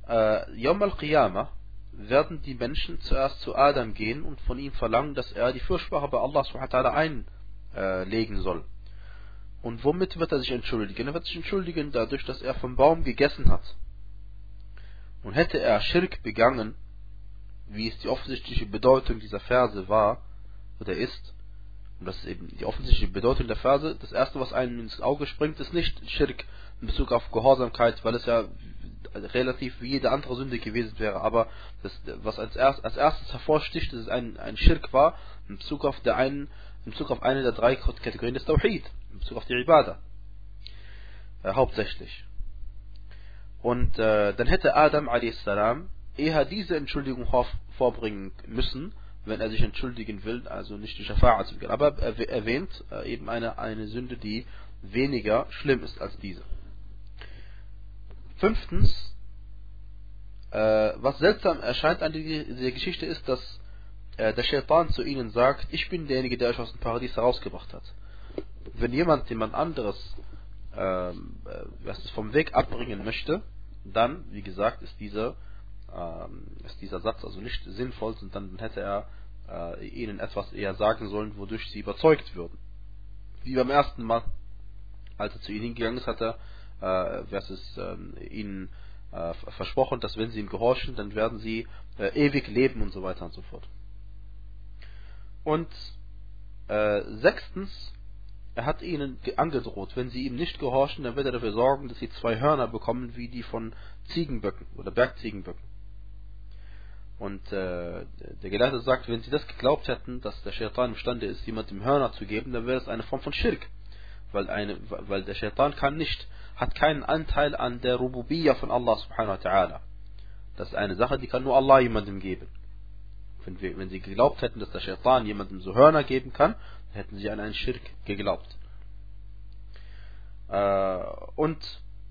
äh, Yom al-Qiyamah, werden die Menschen zuerst zu Adam gehen und von ihm verlangen, dass er die Fürsprache bei Allah subhanahu einlegen soll. Und womit wird er sich entschuldigen? Er wird sich entschuldigen dadurch, dass er vom Baum gegessen hat. Und hätte er Schirk begangen, wie es die offensichtliche Bedeutung dieser Verse war oder ist, und das ist eben die offensichtliche Bedeutung der Verse, das erste, was einem ins Auge springt, ist nicht Schirk in Bezug auf Gehorsamkeit, weil es ja relativ wie jede andere Sünde gewesen wäre. Aber das, was als, erst, als erstes hervorsticht, dass es ein, ein Schirk war, in Bezug auf der einen, in Bezug auf eine der drei Kategorien des Tawhid, in Bezug auf die Ibadah. Äh, hauptsächlich. Und äh, dann hätte Adam a.s. eher diese Entschuldigung vorbringen müssen, wenn er sich entschuldigen will, also nicht die Shafa'a zu gehen. Aber er erwähnt äh, eben eine, eine Sünde, die weniger schlimm ist als diese. Fünftens, äh, was seltsam erscheint an dieser Geschichte ist, dass äh, der Shaitan zu ihnen sagt, ich bin derjenige, der euch aus dem Paradies herausgebracht hat. Wenn jemand jemand anderes ähm, äh, was vom Weg abbringen möchte, dann, wie gesagt, ist dieser, ähm, ist dieser Satz also nicht sinnvoll, und dann hätte er äh, ihnen etwas eher sagen sollen, wodurch sie überzeugt würden. Wie beim ersten Mal, als er zu ihnen hingegangen ist, hat er was ist, äh, ihnen äh, versprochen, dass wenn sie ihm gehorchen, dann werden sie äh, ewig leben und so weiter und so fort. Und äh, sechstens, er hat ihnen angedroht, wenn sie ihm nicht gehorchen, dann wird er dafür sorgen, dass sie zwei Hörner bekommen, wie die von Ziegenböcken oder Bergziegenböcken. Und äh, der Gelehrte sagt, wenn sie das geglaubt hätten, dass der Shaitan imstande ist, jemandem Hörner zu geben, dann wäre es eine Form von Schirk Weil, eine, weil der Shaitan kann nicht, hat keinen Anteil an der Rububiyya von Allah subhanahu wa ta'ala. Das ist eine Sache, die kann nur Allah jemandem geben. Wenn, wir, wenn sie geglaubt hätten, dass der Shaitan jemandem so Hörner geben kann, hätten sie an einen Schirk geglaubt. Äh, und,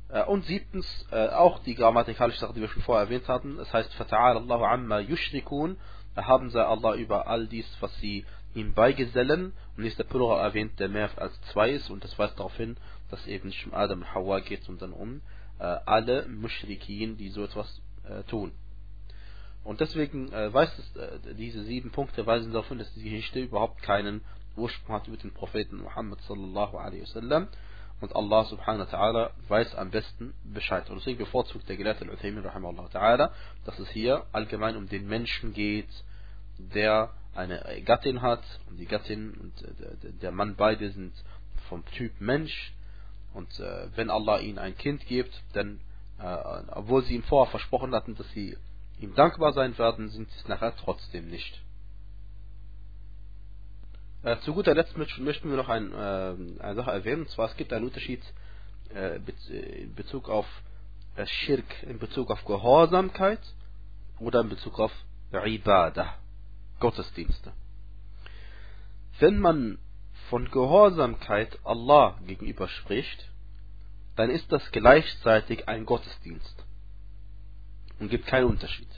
äh, und siebtens, äh, auch die grammatikalische Sache, die wir schon vorher erwähnt hatten, es heißt, فَتَعَالَ اللَّهُ عَمَّا يُشْرِكُونَ Erhaben sei Allah über all dies, was sie ihm beigesellen. Und ist der Plural erwähnt, der mehr als zwei ist. Und das weist darauf hin, dass eben nicht um Adam und Hawa geht, sondern um äh, alle Mushrikin, die so etwas äh, tun. Und deswegen äh, weist es, äh, diese sieben Punkte weisen darauf hin, dass die Geschichte überhaupt keinen Ursprung hat über den Propheten Muhammad sallallahu alaihi wasallam. Und Allah subhanahu wa ta'ala weiß am besten Bescheid. Und deswegen bevorzugt der Gelehrte Al-Uthaymin dass es hier allgemein um den Menschen geht, der eine Gattin hat und die Gattin und äh, der Mann beide sind vom Typ Mensch und äh, wenn Allah ihnen ein Kind gibt, dann äh, obwohl sie ihm vorher versprochen hatten, dass sie ihm dankbar sein werden, sind sie es nachher trotzdem nicht. Äh, zu guter Letzt möchten wir noch ein, äh, eine Sache erwähnen, und zwar es gibt einen Unterschied äh, in Bezug auf Schirk, in Bezug auf Gehorsamkeit oder in Bezug auf Ibadah, Gottesdienste. Wenn man von Gehorsamkeit Allah gegenüber spricht, dann ist das gleichzeitig ein Gottesdienst und gibt keinen Unterschied.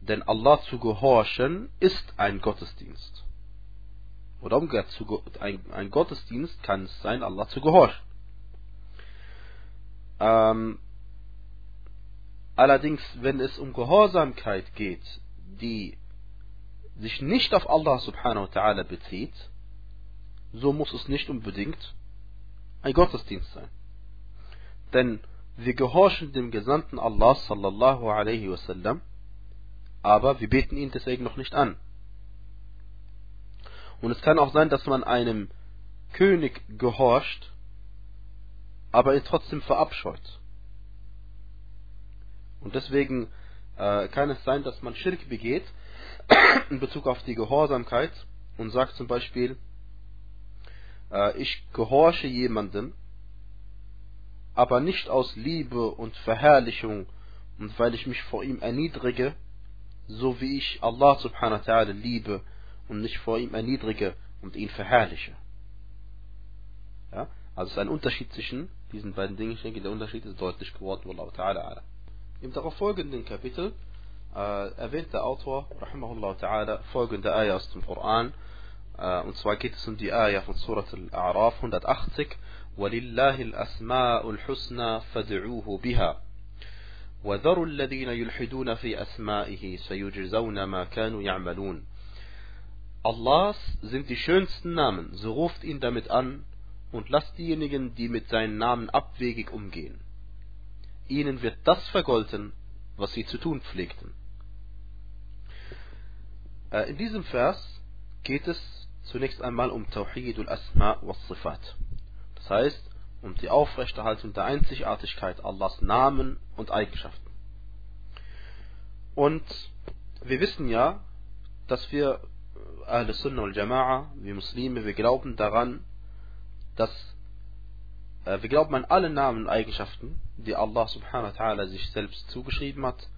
Denn Allah zu gehorchen ist ein Gottesdienst. Oder umgekehrt, ein, Gottesdienst kann es sein, Allah zu gehorchen. Ähm, allerdings, wenn es um Gehorsamkeit geht, die sich nicht auf Allah subhanahu wa ta'ala bezieht, so muss es nicht unbedingt ein Gottesdienst sein. Denn wir gehorchen dem Gesandten Allah sallallahu alaihi wasallam, aber wir beten ihn deswegen noch nicht an. Und es kann auch sein, dass man einem König gehorcht, aber ihn trotzdem verabscheut. Und deswegen äh, kann es sein, dass man Schirk begeht in Bezug auf die Gehorsamkeit und sagt zum Beispiel, äh, ich gehorche jemandem, aber nicht aus Liebe und Verherrlichung und weil ich mich vor ihm erniedrige, so wie ich Allah subhanahu wa ta'ala liebe und nicht vor ihm erniedrige und ihn verherrliche. Ja? Also es ist ein Unterschied zwischen diesen beiden Dingen. Ich denke, der Unterschied ist deutlich geworden. Im darauf folgenden Kapitel äh, erwähnt der Autor, rahimahullah ta'ala, folgende Ayah aus dem Koran. Äh, und zwar geht es um die Ayah von Surat Al-A'raf 180. ولله الأسماء الحسنى فادعوه بها وذروا الذين يلحدون في أسمائه سيجزون ما كانوا يعملون Allahs sind die schönsten Namen, so ruft ihn damit an und lasst diejenigen, die mit seinen Namen abwegig umgehen. Ihnen wird das vergolten, was sie zu tun pflegten. Äh, in diesem Vers geht es zunächst einmal um Tawhid al-Asma wa Sifat. Das heißt, um die Aufrechterhaltung der Einzigartigkeit Allahs Namen und Eigenschaften. Und wir wissen ja, dass wir Ahl Sunnah und Jama'a, wir Muslime, wir glauben daran, dass äh, wir glauben an alle Namen und Eigenschaften, die Allah subhanahu wa ta'ala sich selbst zugeschrieben hat,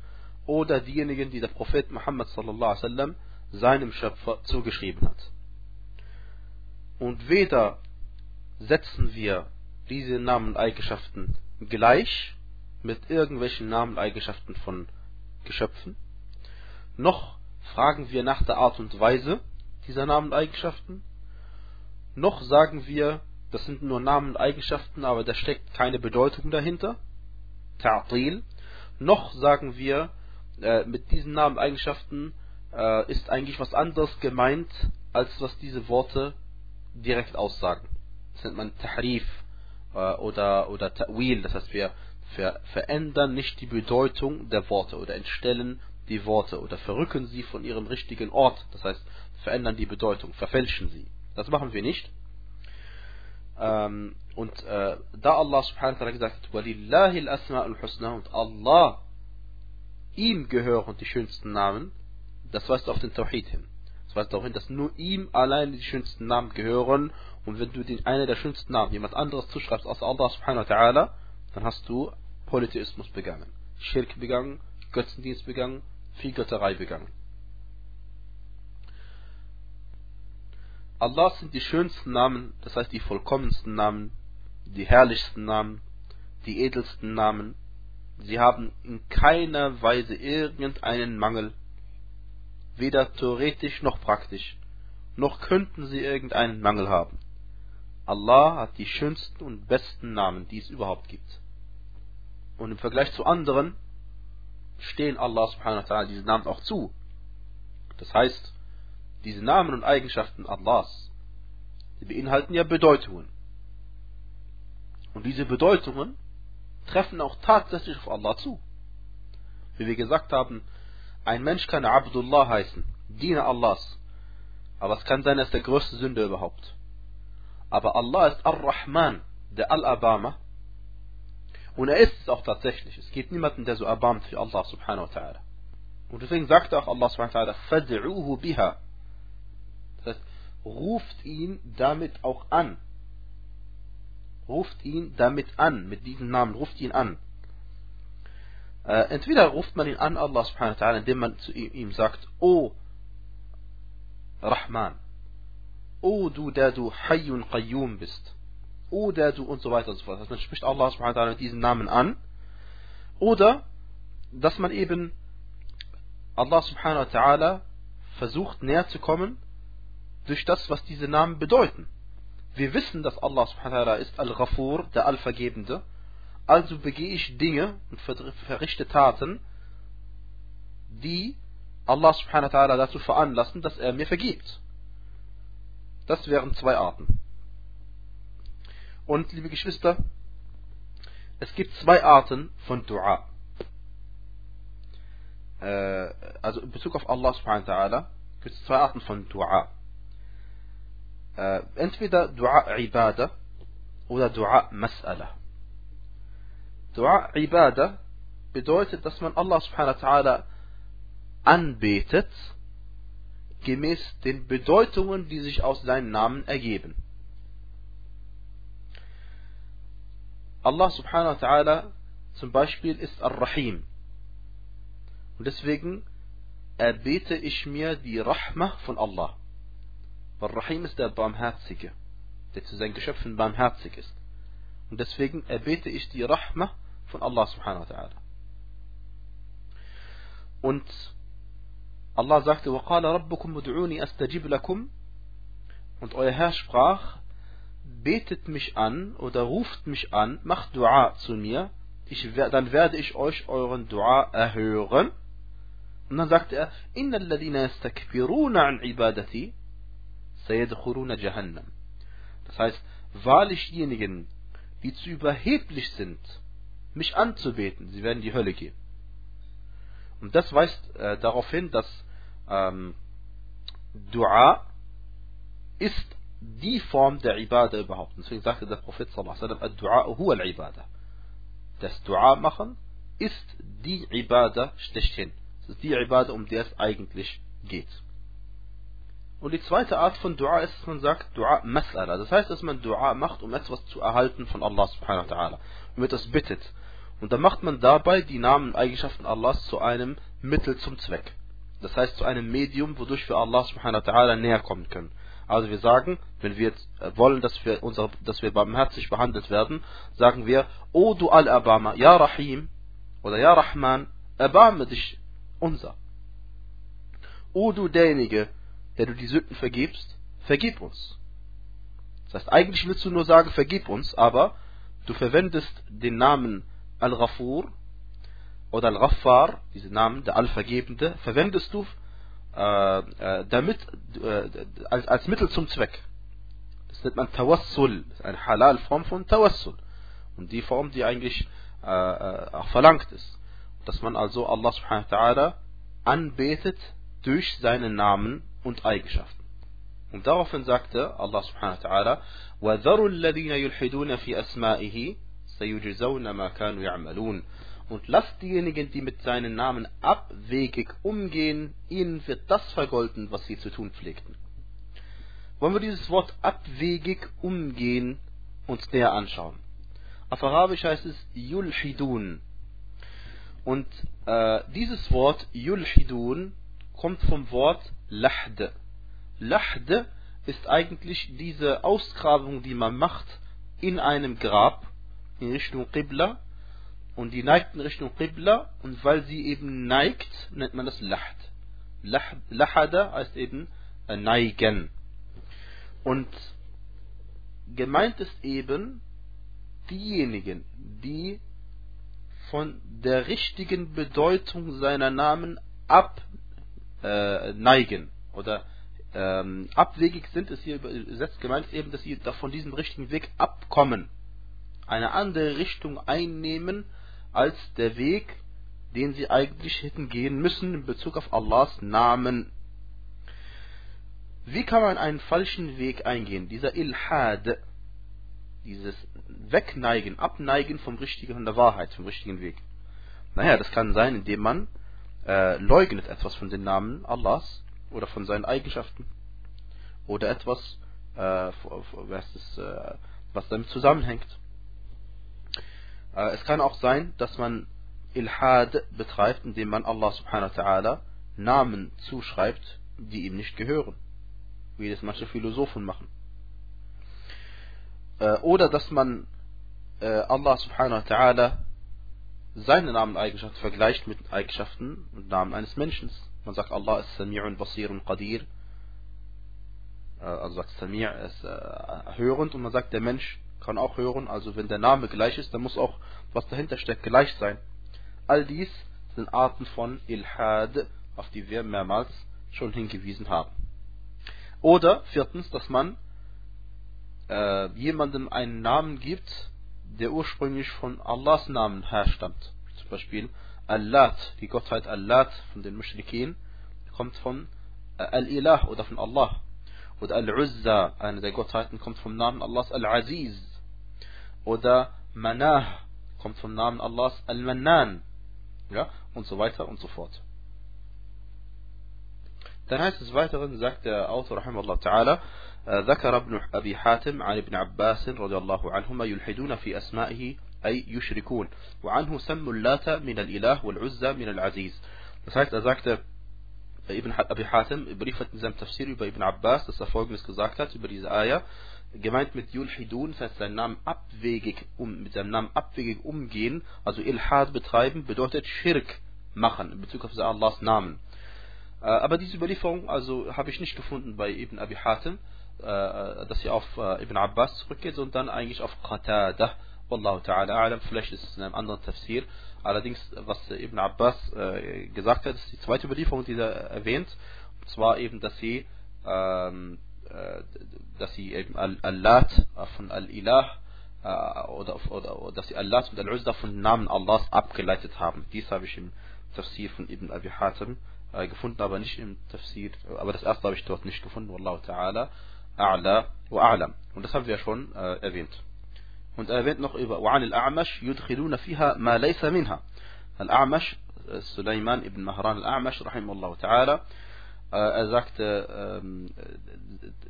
oder diejenigen, die der Prophet Muhammad sallallahu alaihi wasallam seinem Schöpfer zugeschrieben hat. Und weder setzen wir diese Namen und Eigenschaften gleich mit irgendwelchen Namen und Eigenschaften von Geschöpfen, noch fragen wir nach der Art und Weise dieser Namen und Eigenschaften, noch sagen wir, das sind nur Namen und Eigenschaften, aber da steckt keine Bedeutung dahinter, Ta'til, noch sagen wir, äh, mit diesen Namen und Eigenschaften äh, ist eigentlich was anderes gemeint, als was diese Worte direkt aussagen. Das nennt man Tahrif äh, oder, oder Ta'wil, das heißt wir ver verändern nicht die Bedeutung der Worte oder entstellen die Worte oder verrücken sie von ihrem richtigen Ort, das heißt verändern die Bedeutung, verfälschen sie. Das machen wir nicht. Ähm, und äh, da Allah subhanahu wa ta'ala gesagt hat, Walillahi al-Asma'ul Husna und Allah, ihm gehören die schönsten Namen, das weist auf den Tawhid hin. Das weist darauf hin, dass nur ihm allein die schönsten Namen gehören und wenn du den einer der schönsten Namen jemand anderes zuschreibst als Allah subhanahu wa ta'ala, dann hast du Polytheismus begangen, Schirk begangen, Götzendienst begangen, Viehgötterei begangen. Allah sind die schönsten Namen, das heißt die vollkommensten Namen, die herrlichsten Namen, die edelsten Namen. Sie haben in keiner Weise irgendeinen Mangel, weder theoretisch noch praktisch, noch könnten sie irgendeinen Mangel haben. Allah hat die schönsten und besten Namen, die es überhaupt gibt. Und im Vergleich zu anderen stehen Allah subhanahu wa ta'ala diese Namen auch zu. Das heißt, diese Namen und Eigenschaften Allahs, die beinhalten ja Bedeutungen. Und diese Bedeutungen treffen auch tatsächlich auf Allah zu. Wie wir gesagt haben, ein Mensch kann Abdullah heißen, Diener Allahs. Aber es kann sein, er ist der größte Sünder überhaupt. Aber Allah ist Ar-Rahman, der Al-Abama. Und er ist es auch tatsächlich. Es gibt niemanden, der so erbarmt wie Allah subhanahu wa ta'ala. Und deswegen sagt auch Allah subhanahu wa ta'ala, Fad'uhu biha. Das heißt, ruft ihn damit auch an. Ruft ihn damit an, mit diesem Namen, ruft ihn an. Äh, entweder ruft man ihn an, Allah subhanahu wa ta'ala, indem man zu ihm, sagt, O Rahman, O du, der du Hayyun Qayyum bist, O der du und so weiter und so fort. Heißt, man spricht Allah subhanahu wa ta'ala mit diesen Namen an. Oder, dass man eben Allah subhanahu wa ta'ala versucht näher zu kommen durch das, was diese Namen bedeuten. Wir wissen, dass Allah subhanahu wa ta'ala ist Al-Ghafur, der Allvergebende. Also begehe ich Dinge und verrichte Taten, die Allah subhanahu wa ta'ala dazu veranlassen, dass er mir vergibt. Das wären zwei Arten. Und liebe Geschwister, es gibt zwei Arten von Dua. Äh, also in Bezug auf Allah subhanahu wa ta'ala gibt es zwei Arten von Dua. Äh, entweder Dua Ibadah oder Dua Mas'ala. Dua Ibadah bedeutet, dass man Allah subhanahu wa ta'ala anbetet, gemäß den Bedeutungen, die sich aus seinen Namen ergeben. Allah subhanahu wa ta'ala zum Beispiel ist Ar-Rahim. Und deswegen erbete ich mir die Rahmah von Allah. Weil Rahim ist der Barmherzige, der zu seinen Geschöpfen barmherzig ist. Und deswegen erbete ich die Rahmah von Allah subhanahu wa ta'ala. Und Allah sagte, وَقَالَ رَبُّكُمْ مُدْعُونِي أَسْتَجِبْ لَكُمْ Und euer Herr sprach, betet mich an oder ruft mich an, macht Dua zu mir, ich, dann werde ich euch euren Dua erhören. Und dann sagte er, إِنَّ الَّذِينَ يَسْتَكْبِرُونَ عَنْ عِبَادَتِي سَيَدْخُلُونَ جَهَنَّمْ Das heißt, wahrlich diejenigen, die zu überheblich sind, mich anzubeten, sie werden in die Hölle gehen. Und das weist äh, darauf hin, dass ähm, Dua ist die Form der Ibadah überhaupt. Deswegen sagte der Prophet sallallahu alaihi huwa al-Ibadah. Das Dua machen ist die Ibadah schlechthin. Das ist die Ibadah, um die es eigentlich geht. Und die zweite Art von Dua ist, dass man sagt Dua Mas'ala. Das heißt, dass man Dua macht, um etwas zu erhalten von Allah subhanahu wa ta'ala. Um etwas bittet. Und dann macht man dabei die Namen und Eigenschaften Allahs zu einem Mittel zum Zweck. Das heißt zu einem Medium, wodurch wir Allah subhanahu wa ta'ala näher kommen können. Also wir sagen, wenn wir äh, wollen, dass wir, unser, dass wir barmherzig behandelt werden, sagen wir, O du Al-Abama, Ja Rahim oder Ja Rahman, erbarme dich unser. O du derjenige, der du die Sünden vergibst, vergib uns. Das heißt, eigentlich willst du nur sagen, vergib uns, aber du verwendest den Namen Al-Ghafur oder Al-Ghaffar, diese Namen, der Allvergebende, verwendest du äh, äh, damit äh, als, als Mittel zum Zweck. Das nennt man Tawassul, eine Halal-Form von Tawassul. Und die Form, die eigentlich äh, äh, auch verlangt ist. Dass man also Allah subhanahu wa ta'ala anbetet durch seine Namen und Eigenschaften. Und daraufhin sagte Allah subhanahu wa ta'ala, وَذَرُوا الَّذِينَ يُلْحِدُونَ فِي أَسْمَائِهِ سَيُجْزَوْنَ مَا كَانُوا يَعْمَلُونَ Und lasst diejenigen, die mit seinen Namen abwegig umgehen, ihnen wird das vergolten, was sie zu tun pflegten. Wollen wir dieses Wort abwegig umgehen uns näher anschauen. Auf Arabisch heißt es Yulhidun. Und äh, dieses Wort Yulhidun kommt vom Wort Lahd. Lahd ist eigentlich diese Ausgrabung, die man macht in einem Grab in Richtung Qibla und die neigt in Richtung Qibla und weil sie eben neigt, nennt man das Lahd. Lahada heißt eben äh, neigen. Und gemeint ist eben diejenigen, die von der richtigen Bedeutung seiner Namen abneigen äh, oder ähm, abwegig sind, ist hier übersetzt gemeint eben, dass sie von diesem richtigen Weg abkommen, eine andere Richtung einnehmen als der Weg, den sie eigentlich hätten gehen müssen in Bezug auf Allahs Namen. Wie kann man einen falschen Weg eingehen? Dieser Ilhad, dieses Wegneigen, Abneigen vom richtigen, von der Wahrheit, vom richtigen Weg. Naja, das kann sein, indem man äh, leugnet etwas von den Namen Allahs oder von seinen Eigenschaften oder etwas, äh, was, ist, äh, was damit zusammenhängt. Äh, es kann auch sein, dass man Ilhad betreibt, indem man Allah subhanahu wa ta'ala Namen zuschreibt, die ihm nicht gehören. Wie das manche Philosophen machen. Äh, oder dass man äh, Allah subhanahu wa ta'ala seine Namen und Eigenschaften vergleicht mit Eigenschaften und Namen eines Menschen. Man sagt, Allah ist Sami'un Basirun Qadir. Äh, also sagt Sami' ist äh, hörend und man sagt, der Mensch kann auch hören. Also wenn der Name gleich ist, dann muss auch, was dahinter steckt, gleich sein. All dies sind Arten von Ilhad, auf die wir mehrmals schon hingewiesen haben. Oder viertens, dass man äh, jemandem einen Namen gibt, der ursprünglich von Allahs Namen herstammt. Zum Beispiel Allat, die Gottheit Allat von den Mushrikin, kommt von äh, Al-Ilah oder von Allah. Oder Al-Uzza, eine der Gottheiten, kommt vom Namen Allahs Al-Aziz. Oder Manah, kommt vom Namen Allahs Al-Mannan. Ja, und so weiter und so fort. Dann heißt es weiteren, sagt der Autor, rahimahullah ta'ala, ذكر ابن أبي حاتم عن ابن عباس رضي الله عنهما يلحدون في أسمائه أي يشركون وعنه سموا اللات من الإله والعزى من العزيز Das heißt, er sagte, Ibn Abi Hatim berichtet in seinem Tafsir über Ibn Abbas, dass er folgendes gesagt hat über diese Ayah. Gemeint mit Yulhidun, das heißt seinen Namen abwegig um, mit seinem Namen abwegig umgehen, also Ilhad betreiben, bedeutet Schirk machen in Bezug auf Allahs Namen. Aber diese Überlieferung also habe ich nicht gefunden bei Ibn Abi Hatim. Äh, dass sie auf äh, Ibn Abbas zurückgeht, sondern eigentlich auf Qatada. Wallahu ta'ala a'lam. Vielleicht ist es in einem anderen Tafsir. Allerdings, was Ibn Abbas äh, gesagt hat, ist die zweite Überlieferung, die er erwähnt. Und zwar eben, dass sie, ähm, dass sie eben Al-Lat von Al-Ilah oder, oder, oder dass sie Allah und Al-Uzda von Namen Allahs abgeleitet haben. Dies habe ich im Tafsir von Ibn Abi Hatim gefunden, aber nicht im Tafsir, aber das erste habe ich dort nicht gefunden, Wallahu ta'ala. A'la wa A'lam. Und das haben wir schon äh, erwähnt. Und er erwähnt noch über وعن الأعمش يدخلون فيها ما ليس منها. الأعمش Sulaiman ibn Mahran al-A'mash rahimahullah ta'ala er sagte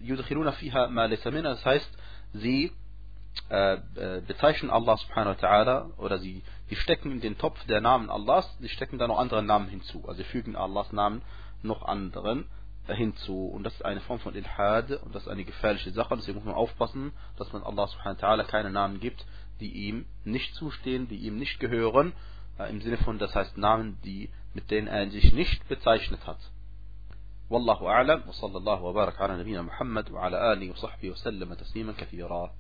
يدخلون فيها ما ليس منها das heißt sie bezeichnen Allah subhanahu wa ta'ala oder sie die stecken in den Topf der Namen Allahs sie stecken da noch andere Namen hinzu also sie fügen Allahs Namen noch anderen dahin zu. Und das ist eine Form von Ilhad und das ist eine gefährliche Sache. Deswegen muss man aufpassen, dass man Allah subhanahu wa ta'ala keine Namen gibt, die ihm nicht zustehen, die ihm nicht gehören. Äh, Im Sinne von, das heißt Namen, die, mit denen er sich nicht bezeichnet hat. والله أعلم وصلى الله وبارك على نبينا محمد وعلى آله وصحبه وسلم تسليما كثيرا